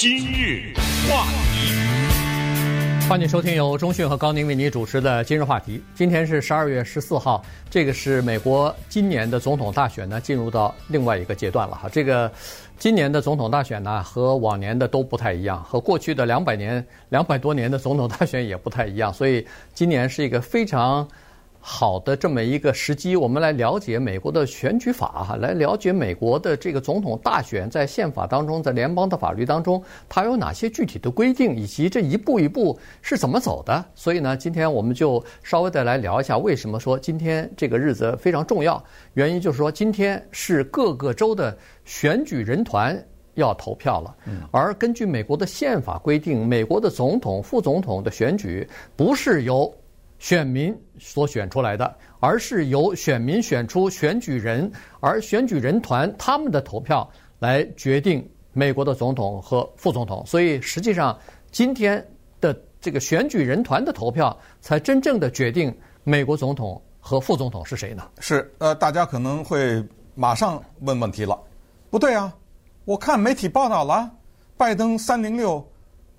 今日话题，欢迎收听由中讯和高宁为你主持的今日话题。今天是十二月十四号，这个是美国今年的总统大选呢，进入到另外一个阶段了哈。这个今年的总统大选呢，和往年的都不太一样，和过去的两百年、两百多年的总统大选也不太一样，所以今年是一个非常。好的，这么一个时机，我们来了解美国的选举法哈，来了解美国的这个总统大选在宪法当中，在联邦的法律当中，它有哪些具体的规定，以及这一步一步是怎么走的。所以呢，今天我们就稍微的来聊一下，为什么说今天这个日子非常重要？原因就是说，今天是各个州的选举人团要投票了，而根据美国的宪法规定，美国的总统、副总统的选举不是由选民所选出来的，而是由选民选出选举人，而选举人团他们的投票来决定美国的总统和副总统。所以实际上，今天的这个选举人团的投票，才真正的决定美国总统和副总统是谁呢？是，呃，大家可能会马上问问题了。不对啊，我看媒体报道了，拜登三零六，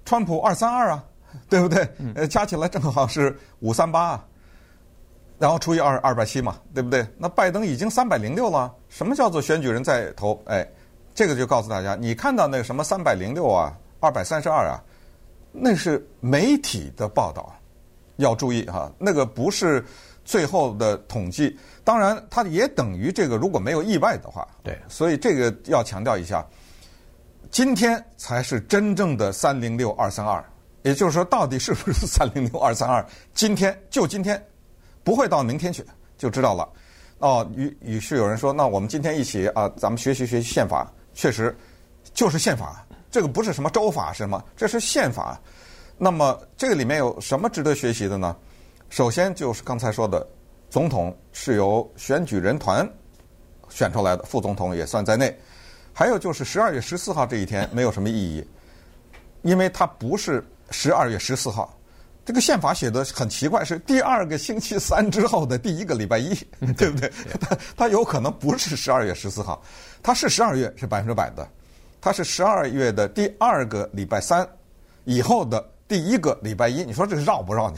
川普二三二啊。对不对？呃，加起来正好是五三八啊，然后除以二二百七嘛，对不对？那拜登已经三百零六了。什么叫做选举人在投？哎，这个就告诉大家，你看到那个什么三百零六啊，二百三十二啊，那是媒体的报道，要注意哈，那个不是最后的统计。当然，它也等于这个，如果没有意外的话，对，所以这个要强调一下，今天才是真正的三零六二三二。也就是说，到底是不是三零六二三二？今天就今天，不会到明天去就知道了。哦，于于是有人说，那我们今天一起啊，咱们学习学习宪法。确实，就是宪法，这个不是什么州法是什么，这是宪法。那么这个里面有什么值得学习的呢？首先就是刚才说的，总统是由选举人团选出来的，副总统也算在内。还有就是十二月十四号这一天没有什么意义，因为它不是。十二月十四号，这个宪法写的很奇怪，是第二个星期三之后的第一个礼拜一，对不对？它它有可能不是十二月十四号，它是十二月是百分之百的，它是十二月的第二个礼拜三以后的第一个礼拜一。你说这个绕不绕？你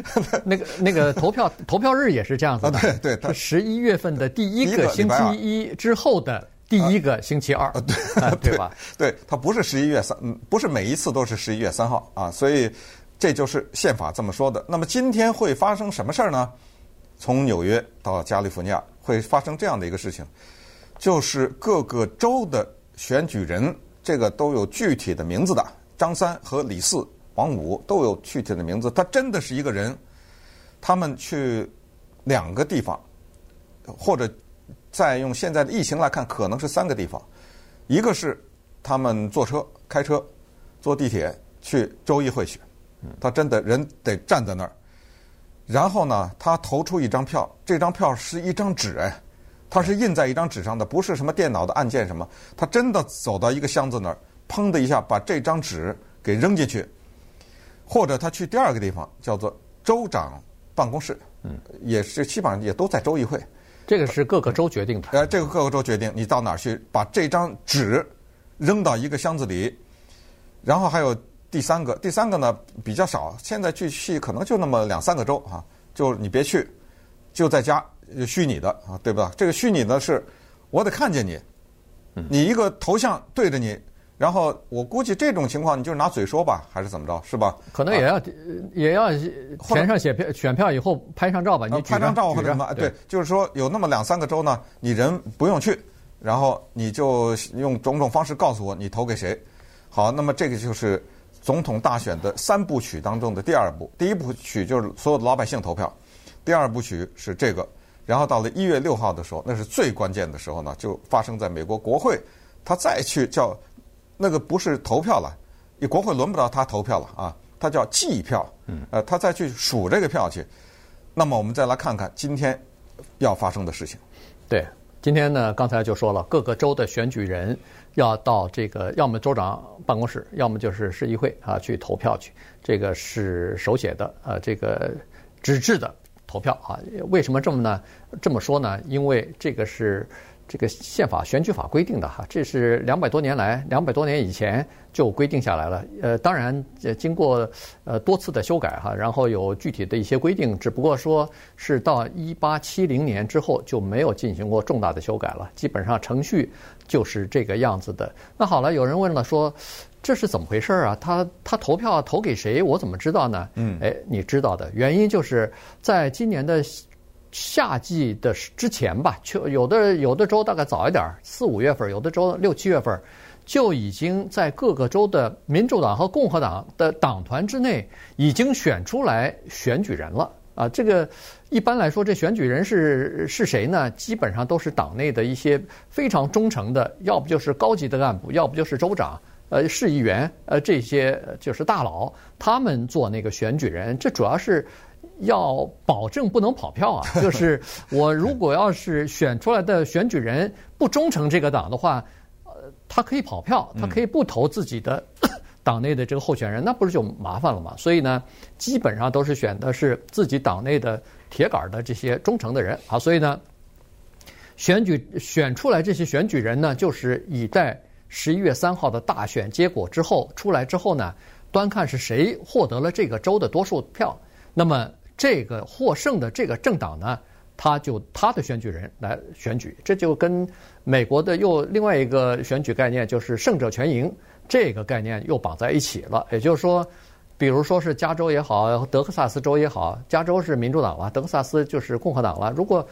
那个那个投票投票日也是这样子的，对对，它十一月份的第一个星期一之后的。第一个星期二，对、啊、对吧？对，它不是十一月三，嗯，不是每一次都是十一月三号啊，所以这就是宪法这么说的。那么今天会发生什么事儿呢？从纽约到加利福尼亚会发生这样的一个事情，就是各个州的选举人，这个都有具体的名字的，张三和李四、王五都有具体的名字，他真的是一个人，他们去两个地方，或者。再用现在的疫情来看，可能是三个地方，一个是他们坐车、开车、坐地铁去州议会去，他真的人得站在那儿，然后呢，他投出一张票，这张票是一张纸哎，它是印在一张纸上的，不是什么电脑的按键什么，他真的走到一个箱子那儿，砰的一下把这张纸给扔进去，或者他去第二个地方叫做州长办公室，嗯，也是基本上也都在州议会。这个是各个州决定的。呃，这个各个州决定，你到哪儿去把这张纸扔到一个箱子里，然后还有第三个，第三个呢比较少，现在去去可能就那么两三个州啊，就你别去，就在家虚拟的啊，对吧？这个虚拟的是，我得看见你，你一个头像对着你。然后我估计这种情况，你就是拿嘴说吧，还是怎么着，是吧？可能也要、啊、也要填上写票，选票以后拍上照吧。你拍张照或者什么？对，就是说有那么两三个州呢，你人不用去，然后你就用种种方式告诉我你投给谁。好，那么这个就是总统大选的三部曲当中的第二部。第一部曲就是所有的老百姓投票，第二部曲是这个。然后到了一月六号的时候，那是最关键的时候呢，就发生在美国国会，他再去叫。那个不是投票了，你国会轮不到他投票了啊，他叫计票，呃，他再去数这个票去。那么我们再来看看今天要发生的事情。对，今天呢，刚才就说了，各个州的选举人要到这个，要么州长办公室，要么就是市议会啊去投票去。这个是手写的，呃，这个纸质的投票啊。为什么这么呢？这么说呢？因为这个是这个宪法选举法规定的哈，这是两百多年来，两百多年以前就规定下来了。呃，当然，呃经过呃多次的修改哈，然后有具体的一些规定，只不过说是到一八七零年之后就没有进行过重大的修改了，基本上程序就是这个样子的。那好了，有人问了说，这是怎么回事啊？他他投票投给谁？我怎么知道呢？嗯，哎，你知道的原因就是在今年的。夏季的之前吧，就有的有的州大概早一点，四五月份；有的州六七月份，就已经在各个州的民主党和共和党的党团之内已经选出来选举人了啊。这个一般来说，这选举人是是谁呢？基本上都是党内的一些非常忠诚的，要不就是高级的干部，要不就是州长、呃市议员、呃这些就是大佬，他们做那个选举人。这主要是。要保证不能跑票啊！就是我如果要是选出来的选举人不忠诚这个党的话，呃，他可以跑票，他可以不投自己的 党内的这个候选人，那不是就麻烦了吗？所以呢，基本上都是选的是自己党内的铁杆的这些忠诚的人啊。所以呢，选举选出来这些选举人呢，就是以在十一月三号的大选结果之后出来之后呢，端看是谁获得了这个州的多数票，那么。这个获胜的这个政党呢，他就他的选举人来选举，这就跟美国的又另外一个选举概念，就是胜者全赢这个概念又绑在一起了。也就是说，比如说是加州也好，德克萨斯州也好，加州是民主党了，德克萨斯就是共和党了。如果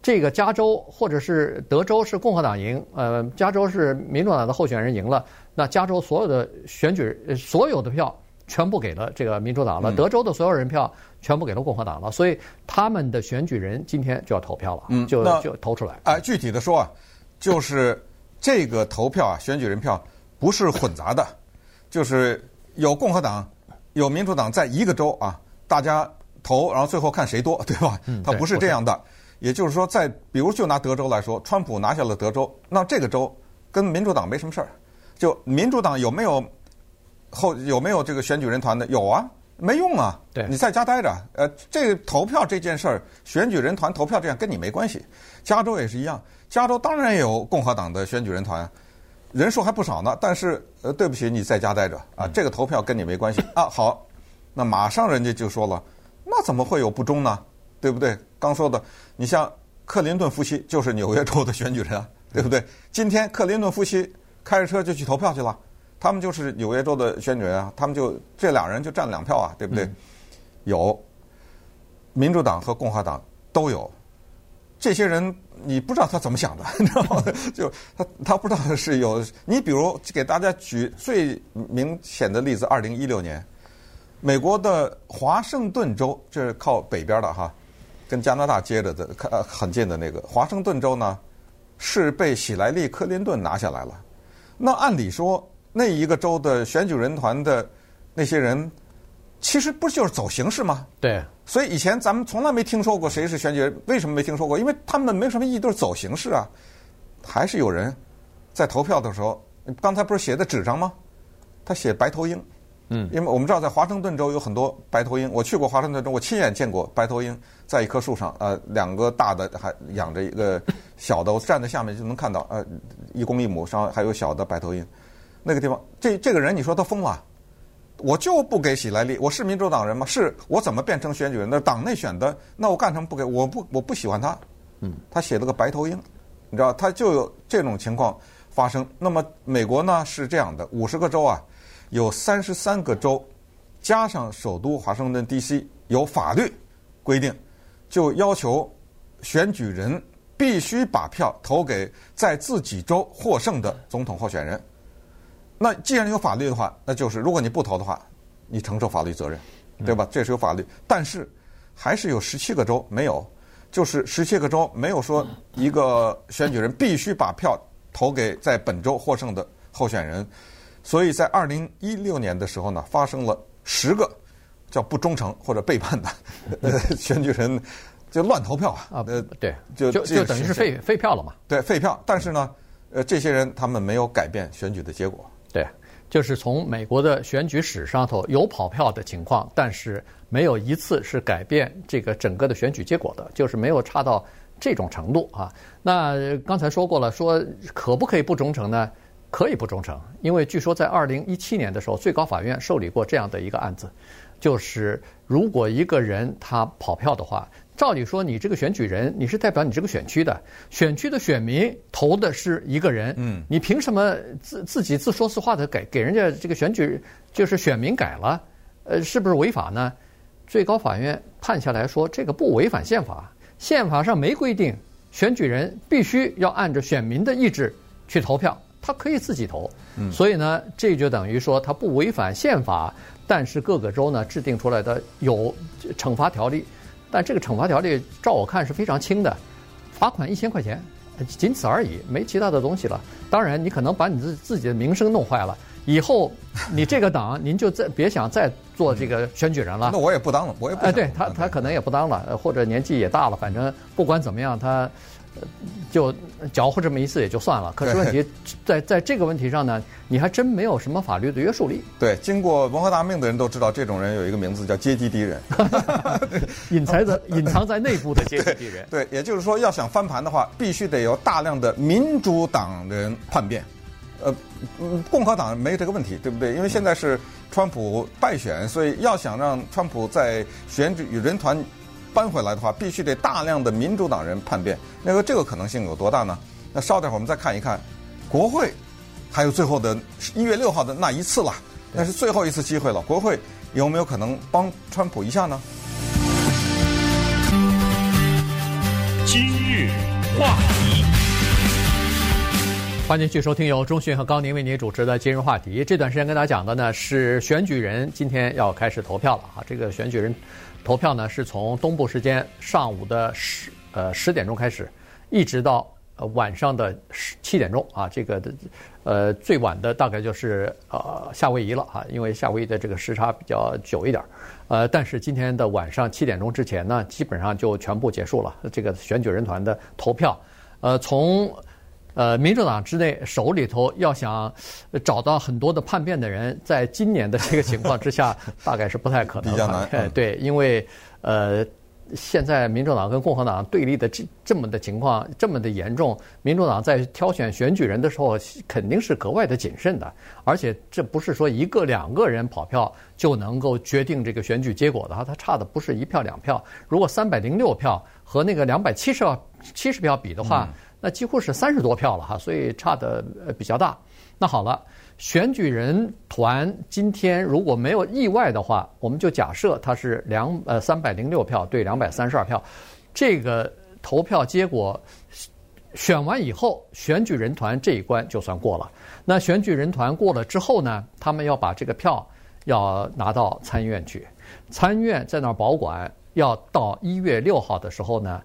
这个加州或者是德州是共和党赢，呃，加州是民主党的候选人赢了，那加州所有的选举所有的票。全部给了这个民主党了，德州的所有人票全部给了共和党了，所以他们的选举人今天就要投票了，嗯，就就投出来。哎，具体的说啊，就是这个投票啊，选举人票不是混杂的，就是有共和党、有民主党在一个州啊，大家投，然后最后看谁多，对吧？嗯，他不是这样的。也就是说，在比如就拿德州来说，川普拿下了德州，那这个州跟民主党没什么事儿，就民主党有没有？后有没有这个选举人团的？有啊，没用啊。对，你在家待着。呃，这个投票这件事儿，选举人团投票这样跟你没关系。加州也是一样，加州当然也有共和党的选举人团，人数还不少呢。但是呃，对不起，你在家待着啊，这个投票跟你没关系啊。好，那马上人家就说了，那怎么会有不忠呢？对不对？刚说的，你像克林顿夫妻就是纽约州的选举人啊，对不对？今天克林顿夫妻开着车就去投票去了。他们就是纽约州的选举人啊，他们就这两人就占两票啊，对不对？嗯、有民主党和共和党都有这些人，你不知道他怎么想的，你知道吗？就他他不知道是有你，比如给大家举最明显的例子，二零一六年，美国的华盛顿州，这是靠北边的哈，跟加拿大接着的，呃很近的那个华盛顿州呢，是被喜来利·克林顿拿下来了。那按理说。那一个州的选举人团的那些人，其实不就是走形式吗？对。所以以前咱们从来没听说过谁是选举人，为什么没听说过？因为他们没什么意义，都是走形式啊。还是有人在投票的时候，刚才不是写在纸上吗？他写白头鹰。嗯。因为我们知道在华盛顿州有很多白头鹰，我去过华盛顿州，我亲眼见过白头鹰在一棵树上，呃，两个大的还养着一个小的，我站在下面就能看到，呃，一公一母，上还有小的白头鹰。那个地方，这这个人你说他疯了？我就不给喜来利，我是民主党人吗？是我怎么变成选举人？那党内选的，那我干什么不给？我不我不喜欢他。嗯，他写了个白头鹰，你知道，他就有这种情况发生。那么美国呢是这样的，五十个州啊，有三十三个州加上首都华盛顿 D.C. 有法律规定，就要求选举人必须把票投给在自己州获胜的总统候选人。那既然有法律的话，那就是如果你不投的话，你承受法律责任，对吧？这是有法律，但是还是有十七个州没有，就是十七个州没有说一个选举人必须把票投给在本州获胜的候选人，所以在二零一六年的时候呢，发生了十个叫不忠诚或者背叛的呃 选举人就乱投票啊，啊，呃，对，就就就等于是废废票了嘛，对，废票，但是呢，呃，这些人他们没有改变选举的结果。对，就是从美国的选举史上头有跑票的情况，但是没有一次是改变这个整个的选举结果的，就是没有差到这种程度啊。那刚才说过了，说可不可以不忠诚呢？可以不忠诚，因为据说在二零一七年的时候，最高法院受理过这样的一个案子，就是如果一个人他跑票的话，照理说你这个选举人，你是代表你这个选区的，选区的选民投的是一个人，嗯，你凭什么自自己自说自话的给给人家这个选举就是选民改了，呃，是不是违法呢？最高法院判下来说，这个不违反宪法，宪法上没规定选举人必须要按照选民的意志去投票。他可以自己投，所以呢，这就等于说他不违反宪法，但是各个州呢制定出来的有惩罚条例，但这个惩罚条例照我看是非常轻的，罚款一千块钱，仅此而已，没其他的东西了。当然，你可能把你自自己的名声弄坏了，以后你这个党您就再别想再做这个选举人了。那我也不当了，我也不。哎，对他，他可能也不当了，或者年纪也大了，反正不管怎么样，他。就搅和这么一次也就算了，可是问题在在这个问题上呢，你还真没有什么法律的约束力。对，经过文化大革命的人都知道，这种人有一个名字叫阶级敌人，隐藏在隐藏在内部的阶级敌人。对，也就是说，要想翻盘的话，必须得有大量的民主党人叛变。呃，共和党没这个问题，对不对？因为现在是川普败选，所以要想让川普在选举人团。搬回来的话，必须得大量的民主党人叛变。那个这个可能性有多大呢？那稍等会儿我们再看一看，国会还有最后的一月六号的那一次了，那是最后一次机会了。国会有没有可能帮川普一下呢？今日话题，欢迎继续收听由中讯和高宁为您主持的今日话题。这段时间跟大家讲的呢是选举人今天要开始投票了啊，这个选举人。投票呢是从东部时间上午的十呃十点钟开始，一直到呃晚上的十七点钟啊，这个呃最晚的大概就是呃夏威夷了啊，因为夏威夷的这个时差比较久一点，呃，但是今天的晚上七点钟之前呢，基本上就全部结束了这个选举人团的投票，呃，从。呃，民主党之内手里头要想找到很多的叛变的人，在今年的这个情况之下，大概是不太可能。比较难。嗯、对，因为呃，现在民主党跟共和党对立的这这么的情况这么的严重，民主党在挑选选举人的时候肯定是格外的谨慎的，而且这不是说一个两个人跑票就能够决定这个选举结果的哈，他差的不是一票两票，如果三百零六票和那个两百七十票七十票比的话。那几乎是三十多票了哈，所以差的比较大。那好了，选举人团今天如果没有意外的话，我们就假设他是两呃三百零六票对两百三十二票，这个投票结果选完以后，选举人团这一关就算过了。那选举人团过了之后呢，他们要把这个票要拿到参议院去，参议院在那儿保管，要到一月六号的时候呢，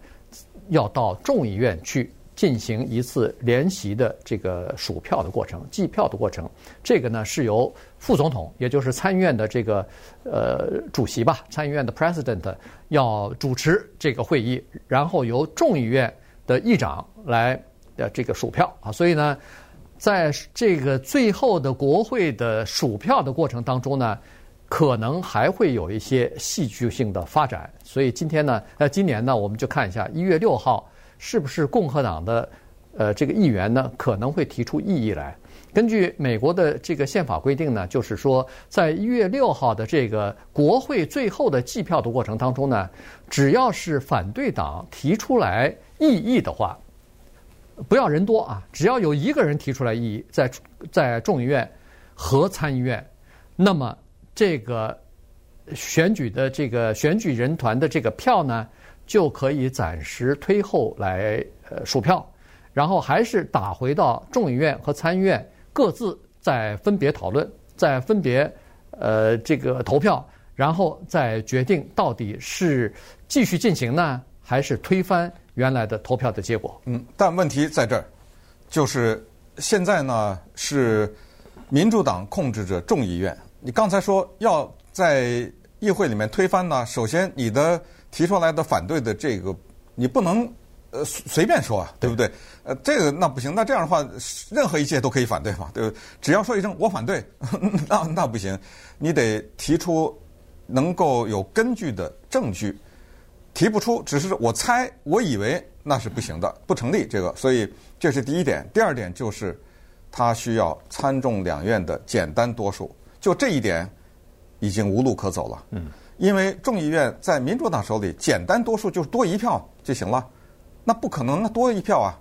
要到众议院去。进行一次联席的这个数票的过程、计票的过程，这个呢是由副总统，也就是参议院的这个呃主席吧，参议院的 president 要主持这个会议，然后由众议院的议长来的这个数票啊。所以呢，在这个最后的国会的数票的过程当中呢，可能还会有一些戏剧性的发展。所以今天呢，呃，今年呢，我们就看一下一月六号。是不是共和党的呃这个议员呢，可能会提出异议来？根据美国的这个宪法规定呢，就是说，在一月六号的这个国会最后的计票的过程当中呢，只要是反对党提出来异议的话，不要人多啊，只要有一个人提出来异议，在在众议院和参议院，那么这个选举的这个选举人团的这个票呢，就可以暂时推后来呃数票，然后还是打回到众议院和参议院各自再分别讨论，再分别呃这个投票，然后再决定到底是继续进行呢，还是推翻原来的投票的结果。嗯，但问题在这儿，就是现在呢是民主党控制着众议院，你刚才说要在议会里面推翻呢，首先你的。提出来的反对的这个，你不能呃随便说啊，对不对？呃，这个那不行。那这样的话，任何一届都可以反对嘛，对不对？只要说一声我反对，那那不行。你得提出能够有根据的证据。提不出，只是我猜，我以为那是不行的，不成立这个，所以这是第一点。第二点就是，他需要参众两院的简单多数，就这一点已经无路可走了。嗯，因为众议院在民主党手里，简单多数就是多一票就行了，那不可能，那多一票啊，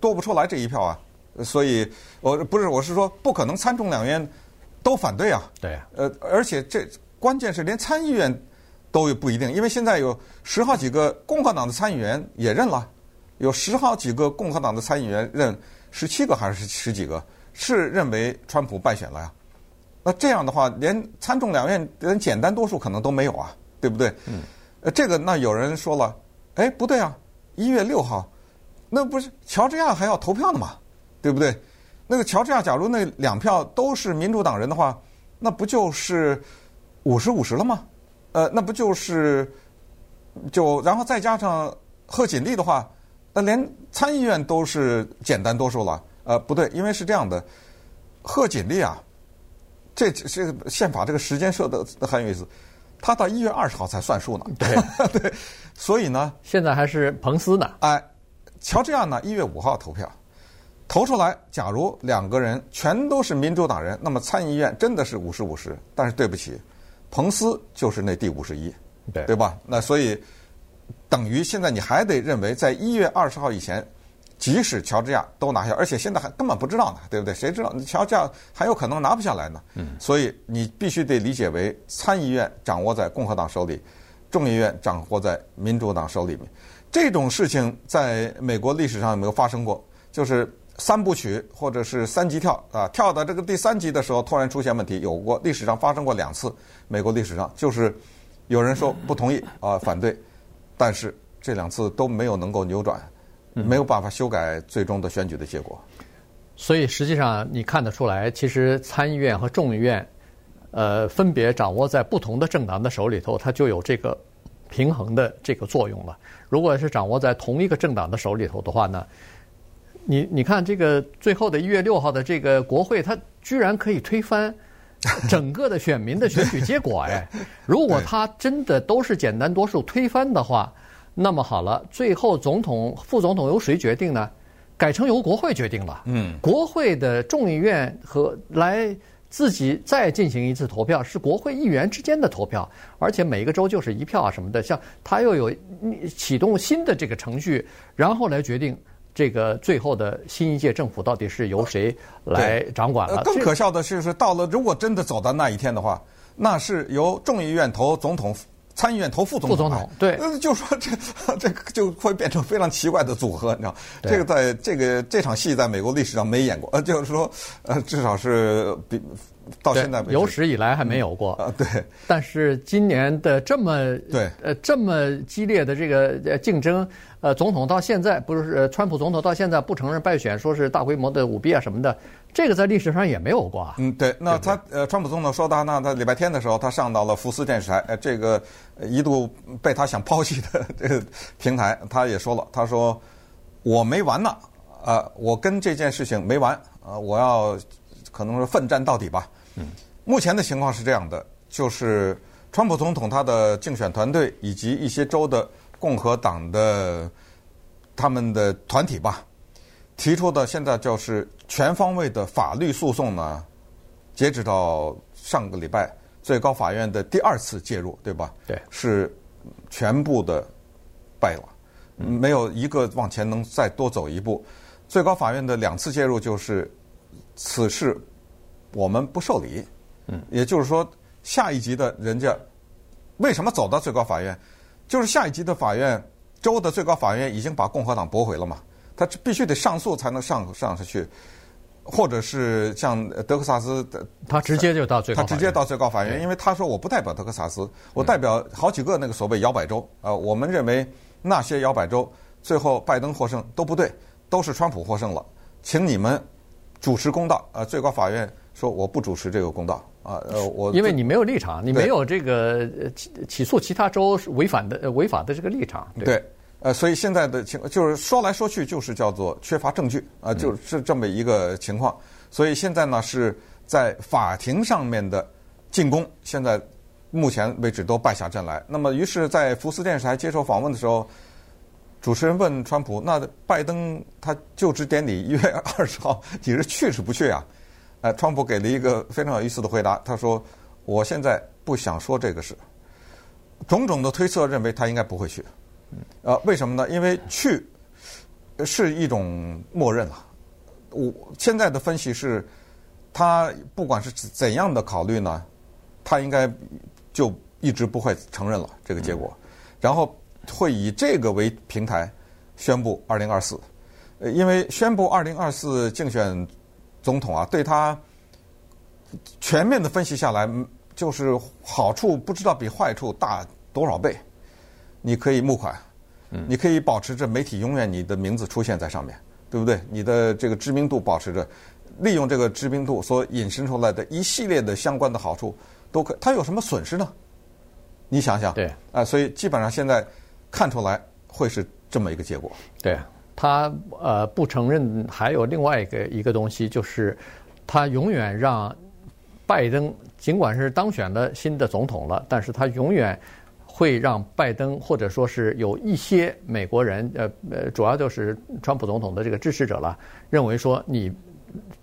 多不出来这一票啊，所以我不是，我是说不可能参众两院都反对啊。对，呃，而且这关键是连参议院。都不一定，因为现在有十好几个共和党的参议员也认了，有十好几个共和党的参议员认十七个还是十几个是认为川普败选了呀？那这样的话，连参众两院连简单多数可能都没有啊，对不对？嗯。呃，这个那有人说了，哎，不对啊，一月六号，那不是乔治亚还要投票呢嘛，对不对？那个乔治亚假如那两票都是民主党人的话，那不就是五十五十了吗？呃，那不就是就然后再加上贺锦丽的话，那连参议院都是简单多数了。呃，不对，因为是这样的，贺锦丽啊，这这个宪法这个时间设的很有意思，他到一月二十号才算数呢。对 对，所以呢，现在还是彭斯呢。哎，乔治亚呢，一月五号投票，投出来，假如两个人全都是民主党人，那么参议院真的是五十五十。但是对不起。彭斯就是那第五十一，对对吧？那所以等于现在你还得认为，在一月二十号以前，即使乔治亚都拿下，而且现在还根本不知道呢，对不对？谁知道乔治亚还有可能拿不下来呢？嗯，所以你必须得理解为参议院掌握在共和党手里，众议院掌握在民主党手里面。这种事情在美国历史上有没有发生过？就是。三部曲或者是三级跳啊，跳到这个第三级的时候突然出现问题，有过历史上发生过两次。美国历史上就是有人说不同意啊，反对，但是这两次都没有能够扭转，没有办法修改最终的选举的结果。所以实际上你看得出来，其实参议院和众议院，呃，分别掌握在不同的政党的手里头，它就有这个平衡的这个作用了。如果是掌握在同一个政党的手里头的话呢？你你看这个最后的一月六号的这个国会，它居然可以推翻整个的选民的选举结果哎！如果它真的都是简单多数推翻的话，那么好了，最后总统、副总统由谁决定呢？改成由国会决定了。嗯，国会的众议院和来自己再进行一次投票，是国会议员之间的投票，而且每个州就是一票啊什么的，像他又有启动新的这个程序，然后来决定。这个最后的新一届政府到底是由谁来掌管了？更可笑的是，是到了如果真的走到那一天的话，那是由众议院投总统，参议院投副总统。副总统对，就说 这这个就会变成非常奇怪的组合，你知道？这个在这个这场戏在美国历史上没演过，呃，就是说，呃，至少是比到现在有史以来还没有过。啊，对。但是今年的这么对呃这么激烈的这个竞争。呃，总统到现在不是呃，川普总统到现在不承认败选，说是大规模的舞弊啊什么的，这个在历史上也没有过啊。嗯，对，那他呃，川普总统说他那他礼拜天的时候，他上到了福斯电视台，呃，这个一度被他想抛弃的这个平台，他也说了，他说我没完呢，啊、呃，我跟这件事情没完，啊、呃，我要可能是奋战到底吧。嗯，目前的情况是这样的，就是川普总统他的竞选团队以及一些州的。共和党的他们的团体吧，提出的现在就是全方位的法律诉讼呢，截止到上个礼拜，最高法院的第二次介入，对吧？对，是全部的败了，没有一个往前能再多走一步。最高法院的两次介入就是此事我们不受理，嗯，也就是说下一级的人家为什么走到最高法院？就是下一级的法院，州的最高法院已经把共和党驳回了嘛，他必须得上诉才能上上去，或者是像德克萨斯的，他直接就到最高，他直接到最高法院，因为他说我不代表德克萨斯，我代表好几个那个所谓摇摆州，呃，我们认为那些摇摆州最后拜登获胜都不对，都是川普获胜了，请你们主持公道，呃，最高法院说我不主持这个公道。啊，呃，我因为你没有立场，你没有这个起起诉其他州违反的违法的这个立场。对，对，呃，所以现在的情况就是说来说去就是叫做缺乏证据啊，就是这么一个情况。所以现在呢是在法庭上面的进攻，现在目前为止都败下阵来。那么，于是，在福斯电视台接受访问的时候，主持人问川普：“那拜登他就职典礼一月 二十号，你是去是不去啊？”呃，川普给了一个非常有意思的回答，他说：“我现在不想说这个事。”种种的推测认为他应该不会去。呃，为什么呢？因为去是一种默认了。我现在的分析是，他不管是怎样的考虑呢，他应该就一直不会承认了这个结果，然后会以这个为平台宣布二零二四。呃，因为宣布二零二四竞选总统啊，对他全面的分析下来，就是好处不知道比坏处大多少倍。你可以募款，你可以保持着媒体永远你的名字出现在上面。对不对？你的这个知名度保持着，利用这个知名度所引申出来的一系列的相关的好处，都可。他有什么损失呢？你想想。对。啊，所以基本上现在看出来会是这么一个结果。对。他呃不承认，还有另外一个一个东西，就是他永远让拜登，尽管是当选了新的总统了，但是他永远。会让拜登或者说是有一些美国人，呃呃，主要就是川普总统的这个支持者了，认为说你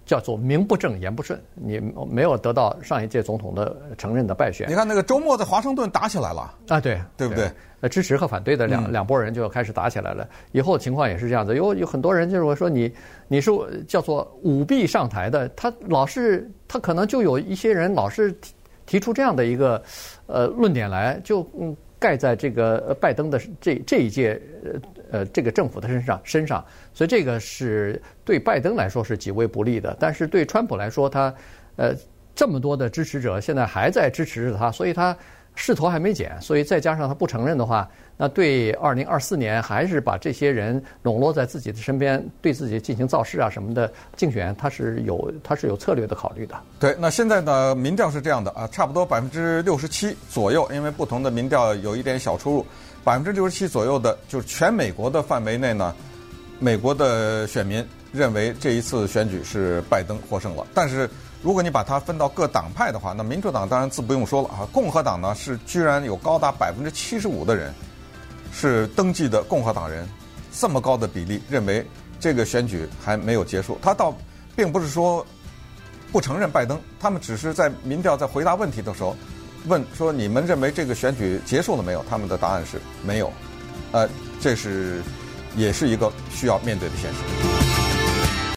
叫做名不正言不顺，你没有得到上一届总统的承认的败选。你看那个周末在华盛顿打起来了啊，对对不对？呃，支持和反对的两两拨人就要开始打起来了。以后情况也是这样子，有有很多人就是我说你你是叫做舞弊上台的，他老是他可能就有一些人老是。提出这样的一个呃论点来，就嗯盖在这个拜登的这这一届呃呃这个政府的身上身上，所以这个是对拜登来说是极为不利的。但是对川普来说，他呃这么多的支持者现在还在支持着他，所以他。势头还没减，所以再加上他不承认的话，那对二零二四年还是把这些人笼络在自己的身边，对自己进行造势啊什么的竞选，他是有他是有策略的考虑的。对，那现在呢，民调是这样的啊，差不多百分之六十七左右，因为不同的民调有一点小出入，百分之六十七左右的，就是全美国的范围内呢，美国的选民认为这一次选举是拜登获胜了，但是。如果你把它分到各党派的话，那民主党当然自不用说了啊。共和党呢是居然有高达百分之七十五的人是登记的共和党人，这么高的比例认为这个选举还没有结束。他倒并不是说不承认拜登，他们只是在民调在回答问题的时候问说，你们认为这个选举结束了没有？他们的答案是没有。呃，这是也是一个需要面对的现实。